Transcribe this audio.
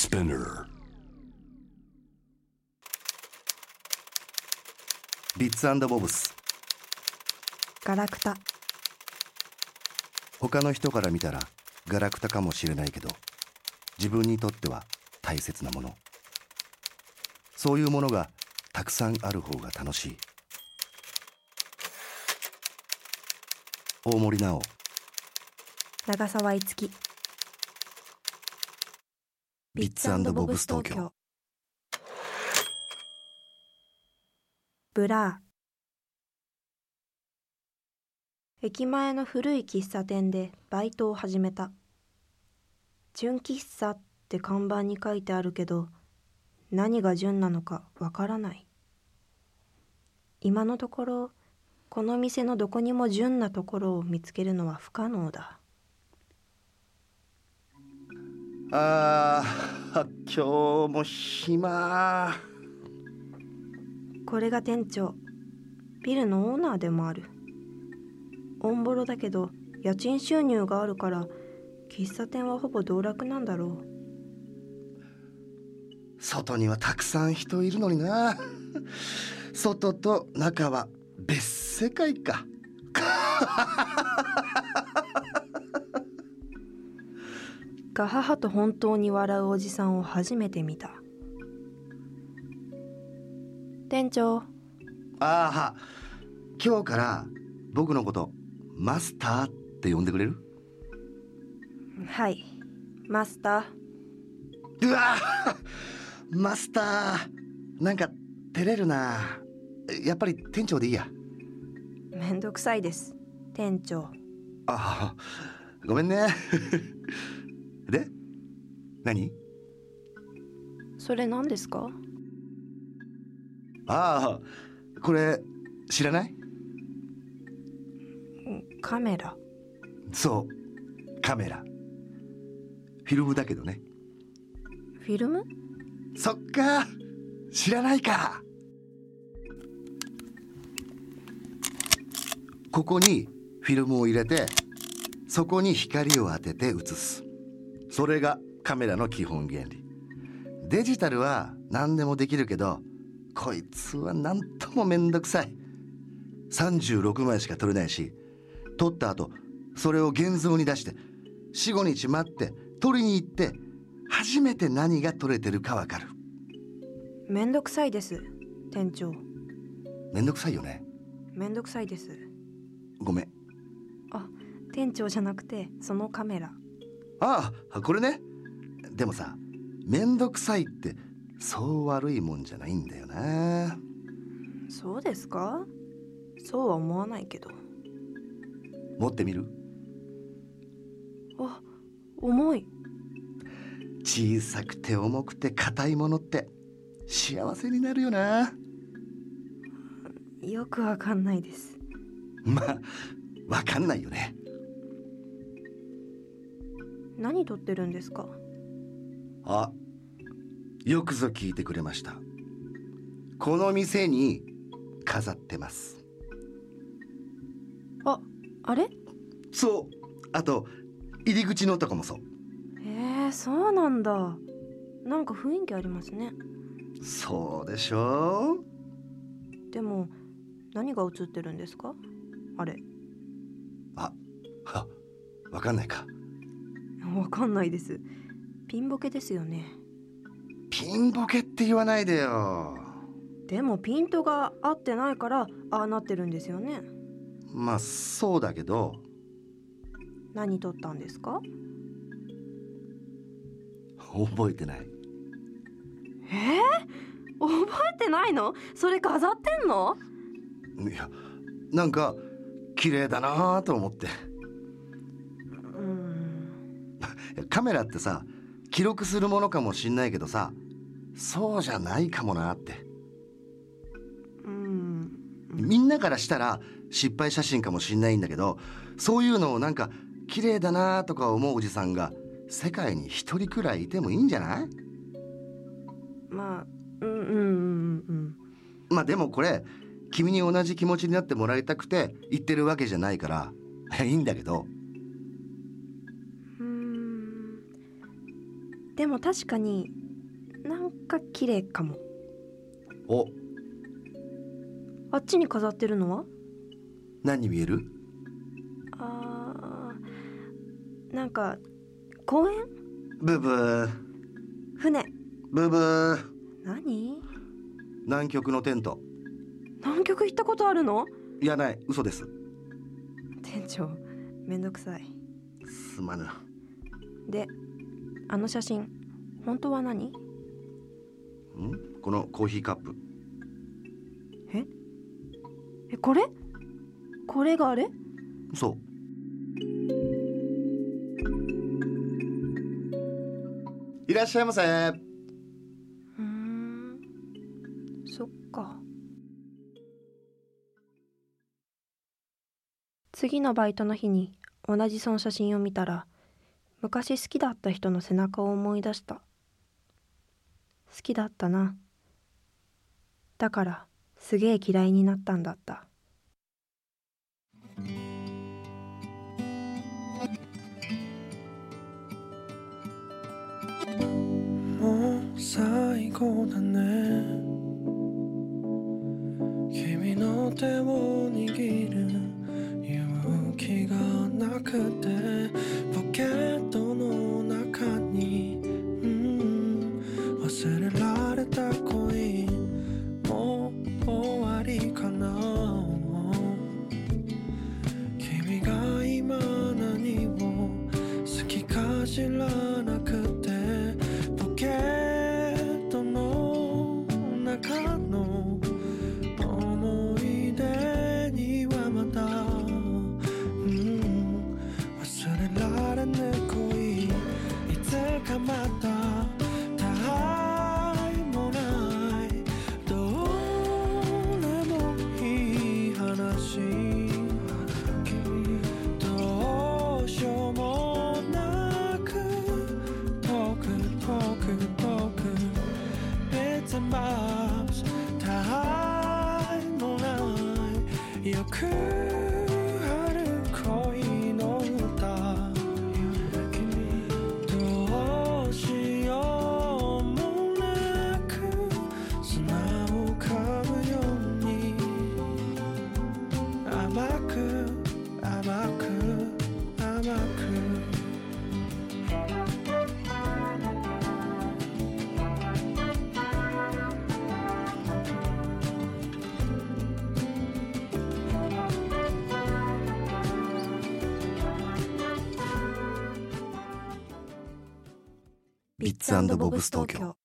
Spinner. ビッツボブスガラクタ。他の人から見たらガラクタかもしれないけど自分にとっては大切なもの。そういうものがたくさんある方が楽しい。大森直長澤いつきビッツボブス東京ブラ。ー駅前の古い喫茶店でバイトを始めた。純喫茶って看板に書いてあるけど何が純なのかわからない。今のところこの店のどこにも純なところを見つけるのは不可能だ。あー今日も暇。これが店長。ビルのオーナーでもある。オンボロだけど家賃収入があるから喫茶店はほぼ道楽なんだろ外にはたくさん人いるのにな。外と中は別世界かが母と本当に笑うおじさんを初めて見た。店長。ああは今日から僕のことマスターって呼んでくれる？はい。マスター。うわーマスターなんか照れるな。やっぱり店長でいいや。めんどくさいです店長。ああごめんね。で何？それ何ですか？ああこれ知らない？カメラ。そうカメラ。フィルムだけどね。フィルム？そっか知らないか。ここにフィルムを入れてそこに光を当てて写す。それがカメラの基本原理。デジタルは何でもできるけどこいつは何ともめんどくさい。36枚しか撮れないし撮った後それを現像に出して45日待って撮りに行って初めて何が撮れてるかわかる。めんどくさいです店長。めんどくさいよね。めんどくさいです。ごめん。あ店長じゃなくてそのカメラ。ああこれねでもさめんどくさいってそう悪いもんじゃないんだよな。そうですか？そうは思わないけど。持ってみる？あ重い。小さくて重くて硬いものって幸せになるよな。よくわかんないです。まあわかんないよね。何撮ってるんですか？あよくぞ聞いてくれました。この店に飾ってます。ああれ？そう。あと入り口のとかもそう。えー、そうなんだ。なんか雰囲気ありますね。そうでしょでも何が映ってるんですか？あれ。あはわかんないか。わかんないですピンボケですよね。ピンボケって言わないでよ。でもピントが合ってないからああなってるんですよね。まあそうだけど。何撮ったんですか？覚えてない。えー、覚えてないの？それ飾ってんの？いやなんか綺麗だなと思って。うん。カメラってさ記録するものかもしんないけどさそうじゃないかもなって。うん。みんなからしたら失敗写真かもしんないんだけどそういうのをなんか綺麗だなとか思うおじさんが世界に一人くらいいてもいいんじゃない？まあうんうんうんうん。まあでもこれ君に同じ気持ちになってもらいたくて言ってるわけじゃないからいいんだけどでも確かになんか綺麗かも。お。あっちに飾ってるのは？何に見える？あーなんか公園？ブブー。船。ブブー。何？南極のテント。南極行ったことあるの？いやない。嘘です。店長めんどくさい。すまぬ。であの写真本当は何？ん？このコーヒーカップ。えこれ？これがあれ？そう。いらっしゃいませ。うーん。そっか。次のバイトの日に同じその写真を見たら昔好きだった人の背中を思い出した。好きだったな。だからすげえ嫌いになったんだった。もう最後だね。君の手を握る勇気がなくて。うん、忘 It's a mouse た愛もないビッツボブス東京